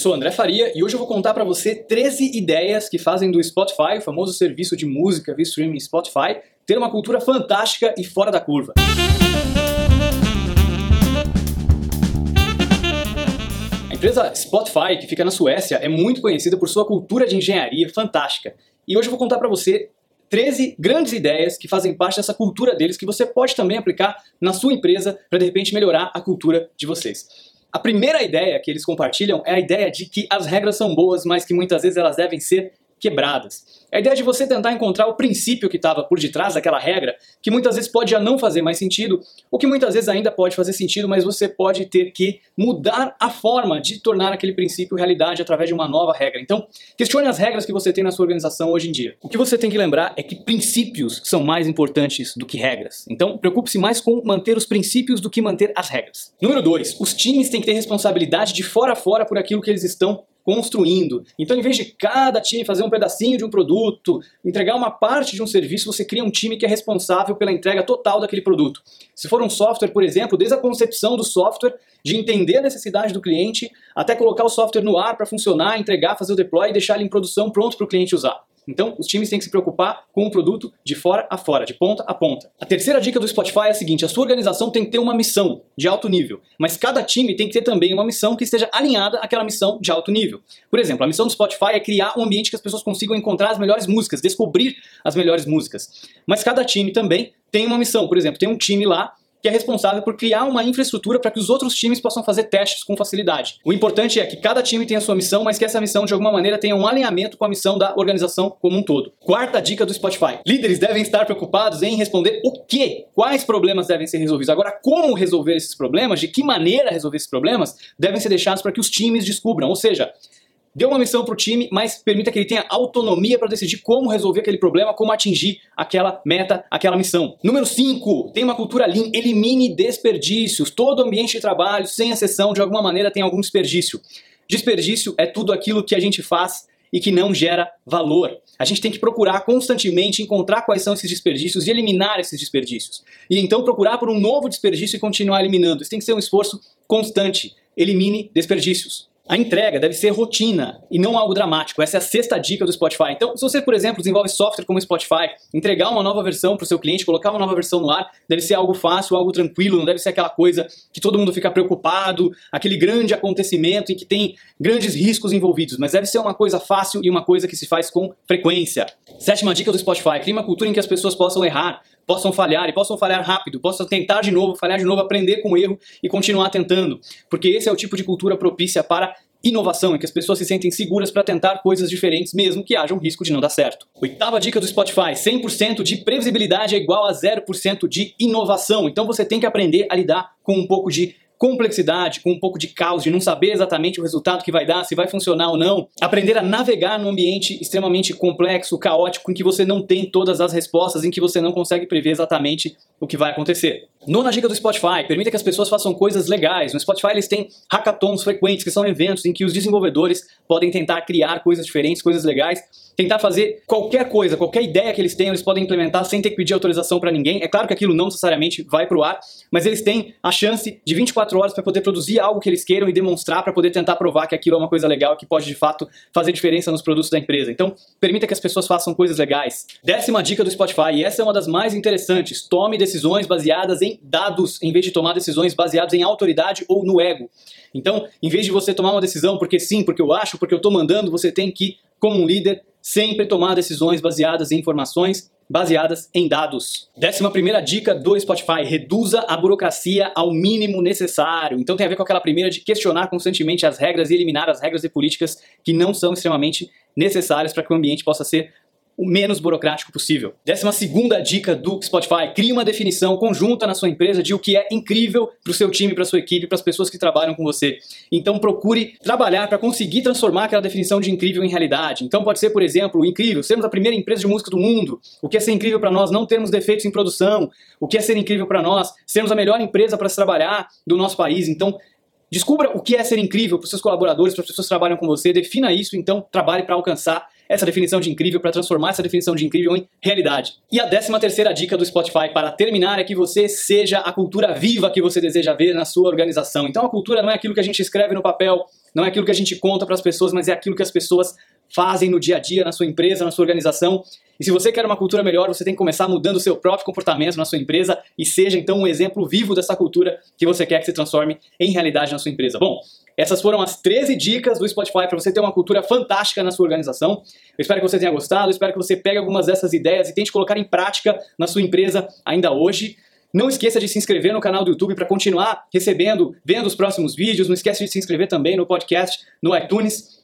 sou André Faria e hoje eu vou contar para você 13 ideias que fazem do Spotify, o famoso serviço de música via streaming Spotify, ter uma cultura fantástica e fora da curva. A empresa Spotify, que fica na Suécia, é muito conhecida por sua cultura de engenharia fantástica. E hoje eu vou contar para você 13 grandes ideias que fazem parte dessa cultura deles que você pode também aplicar na sua empresa para de repente melhorar a cultura de vocês. A primeira ideia que eles compartilham é a ideia de que as regras são boas, mas que muitas vezes elas devem ser quebradas. A ideia de você tentar encontrar o princípio que estava por detrás daquela regra, que muitas vezes pode já não fazer mais sentido, ou que muitas vezes ainda pode fazer sentido, mas você pode ter que mudar a forma de tornar aquele princípio realidade através de uma nova regra. Então, questione as regras que você tem na sua organização hoje em dia. O que você tem que lembrar é que princípios são mais importantes do que regras. Então, preocupe-se mais com manter os princípios do que manter as regras. Número 2. Os times têm que ter responsabilidade de fora a fora por aquilo que eles estão construindo. Então, em vez de cada time fazer um pedacinho de um produto, entregar uma parte de um serviço, você cria um time que é responsável pela entrega total daquele produto. Se for um software, por exemplo, desde a concepção do software, de entender a necessidade do cliente, até colocar o software no ar para funcionar, entregar, fazer o deploy e deixar ele em produção pronto para o cliente usar. Então, os times têm que se preocupar com o produto de fora a fora, de ponta a ponta. A terceira dica do Spotify é a seguinte: a sua organização tem que ter uma missão de alto nível, mas cada time tem que ter também uma missão que esteja alinhada àquela missão de alto nível. Por exemplo, a missão do Spotify é criar um ambiente que as pessoas consigam encontrar as melhores músicas, descobrir as melhores músicas. Mas cada time também tem uma missão. Por exemplo, tem um time lá que é responsável por criar uma infraestrutura para que os outros times possam fazer testes com facilidade. O importante é que cada time tenha sua missão, mas que essa missão de alguma maneira tenha um alinhamento com a missão da organização como um todo. Quarta dica do Spotify: líderes devem estar preocupados em responder o que, quais problemas devem ser resolvidos. Agora, como resolver esses problemas, de que maneira resolver esses problemas, devem ser deixados para que os times descubram. Ou seja, Dê uma missão para o time, mas permita que ele tenha autonomia para decidir como resolver aquele problema, como atingir aquela meta, aquela missão. Número 5, tem uma cultura lean, elimine desperdícios. Todo ambiente de trabalho, sem exceção, de alguma maneira tem algum desperdício. Desperdício é tudo aquilo que a gente faz e que não gera valor. A gente tem que procurar constantemente encontrar quais são esses desperdícios e eliminar esses desperdícios. E então procurar por um novo desperdício e continuar eliminando. Isso tem que ser um esforço constante. Elimine desperdícios. A entrega deve ser rotina e não algo dramático. Essa é a sexta dica do Spotify. Então, se você, por exemplo, desenvolve software como o Spotify, entregar uma nova versão para o seu cliente, colocar uma nova versão no ar, deve ser algo fácil, algo tranquilo, não deve ser aquela coisa que todo mundo fica preocupado, aquele grande acontecimento em que tem grandes riscos envolvidos, mas deve ser uma coisa fácil e uma coisa que se faz com frequência. Sétima dica do Spotify: crie uma cultura em que as pessoas possam errar, possam falhar e possam falhar rápido, possam tentar de novo, falhar de novo, aprender com o erro e continuar tentando. Porque esse é o tipo de cultura propícia para inovação, em que as pessoas se sentem seguras para tentar coisas diferentes, mesmo que haja um risco de não dar certo. Oitava dica do Spotify: 100% de previsibilidade é igual a 0% de inovação. Então você tem que aprender a lidar com um pouco de complexidade, com um pouco de caos, de não saber exatamente o resultado que vai dar, se vai funcionar ou não. Aprender a navegar num ambiente extremamente complexo, caótico, em que você não tem todas as respostas, em que você não consegue prever exatamente o que vai acontecer. Nona dica do Spotify, permita que as pessoas façam coisas legais. No Spotify eles têm hackathons frequentes, que são eventos em que os desenvolvedores podem tentar criar coisas diferentes, coisas legais, tentar fazer qualquer coisa, qualquer ideia que eles tenham, eles podem implementar sem ter que pedir autorização para ninguém. É claro que aquilo não necessariamente vai para o ar, mas eles têm a chance de 24 horas para poder produzir algo que eles queiram e demonstrar para poder tentar provar que aquilo é uma coisa legal que pode de fato fazer diferença nos produtos da empresa. Então, permita que as pessoas façam coisas legais. Décima dica do Spotify, e essa é uma das mais interessantes: tome decisões baseadas em dados, em vez de tomar decisões baseadas em autoridade ou no ego. Então, em vez de você tomar uma decisão porque sim, porque eu acho, porque eu estou mandando, você tem que, como um líder, sempre tomar decisões baseadas em informações baseadas em dados. Décima primeira dica do Spotify: reduza a burocracia ao mínimo necessário. Então tem a ver com aquela primeira de questionar constantemente as regras e eliminar as regras e políticas que não são extremamente necessárias para que o ambiente possa ser o menos burocrático possível. Décima segunda dica do Spotify: crie uma definição conjunta na sua empresa de o que é incrível para o seu time, para sua equipe, para as pessoas que trabalham com você. Então procure trabalhar para conseguir transformar aquela definição de incrível em realidade. Então pode ser, por exemplo, incrível, sermos a primeira empresa de música do mundo. O que é ser incrível para nós não termos defeitos em produção. O que é ser incrível para nós sermos a melhor empresa para se trabalhar do nosso país. Então Descubra o que é ser incrível para os seus colaboradores, para as pessoas que trabalham com você, defina isso, então trabalhe para alcançar essa definição de incrível, para transformar essa definição de incrível em realidade. E a décima terceira dica do Spotify para terminar é que você seja a cultura viva que você deseja ver na sua organização. Então a cultura não é aquilo que a gente escreve no papel, não é aquilo que a gente conta para as pessoas, mas é aquilo que as pessoas fazem no dia a dia, na sua empresa, na sua organização. E se você quer uma cultura melhor, você tem que começar mudando o seu próprio comportamento na sua empresa e seja então um exemplo vivo dessa cultura que você quer que se transforme em realidade na sua empresa. Bom, essas foram as 13 dicas do Spotify para você ter uma cultura fantástica na sua organização. Eu espero que você tenha gostado, espero que você pegue algumas dessas ideias e tente colocar em prática na sua empresa ainda hoje. Não esqueça de se inscrever no canal do YouTube para continuar recebendo, vendo os próximos vídeos. Não esqueça de se inscrever também no podcast, no iTunes.